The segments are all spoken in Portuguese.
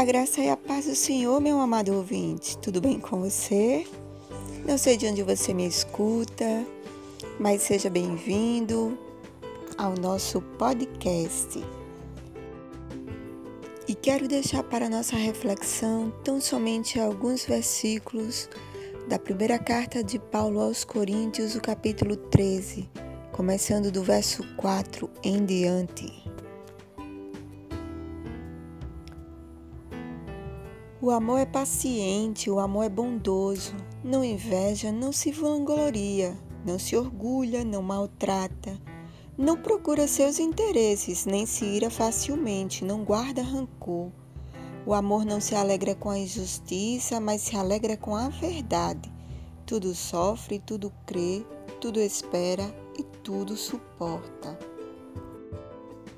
A graça e a paz do Senhor, meu amado ouvinte. Tudo bem com você? Não sei de onde você me escuta, mas seja bem-vindo ao nosso podcast. E quero deixar para nossa reflexão tão somente alguns versículos da primeira carta de Paulo aos Coríntios, o capítulo 13, começando do verso 4 em diante. O amor é paciente, o amor é bondoso, não inveja, não se vangloria, não se orgulha, não maltrata, não procura seus interesses, nem se ira facilmente, não guarda rancor. O amor não se alegra com a injustiça, mas se alegra com a verdade. Tudo sofre, tudo crê, tudo espera e tudo suporta.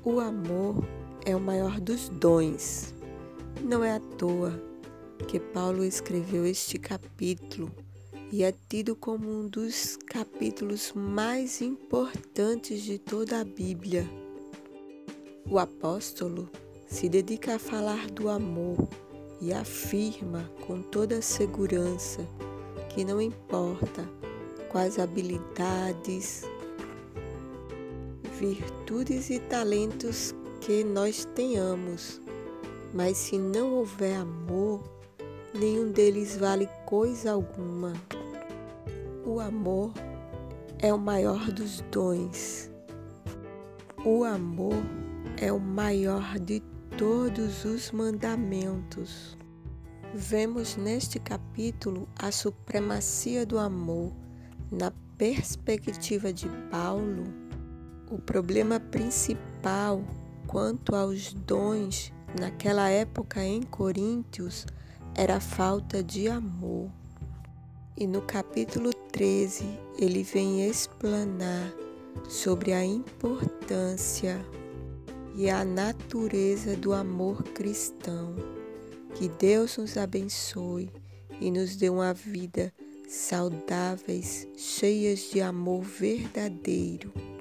O amor é o maior dos dons. Não é à toa que Paulo escreveu este capítulo e é tido como um dos capítulos mais importantes de toda a Bíblia. O apóstolo se dedica a falar do amor e afirma com toda segurança que não importa quais habilidades, virtudes e talentos que nós tenhamos, mas se não houver amor, nenhum deles vale coisa alguma. O amor é o maior dos dons. O amor é o maior de todos os mandamentos. Vemos neste capítulo a supremacia do amor. Na perspectiva de Paulo, o problema principal quanto aos dons naquela época em Coríntios era falta de amor. E no capítulo 13 ele vem explanar sobre a importância e a natureza do amor cristão. Que Deus nos abençoe e nos dê uma vida saudáveis, cheias de amor verdadeiro.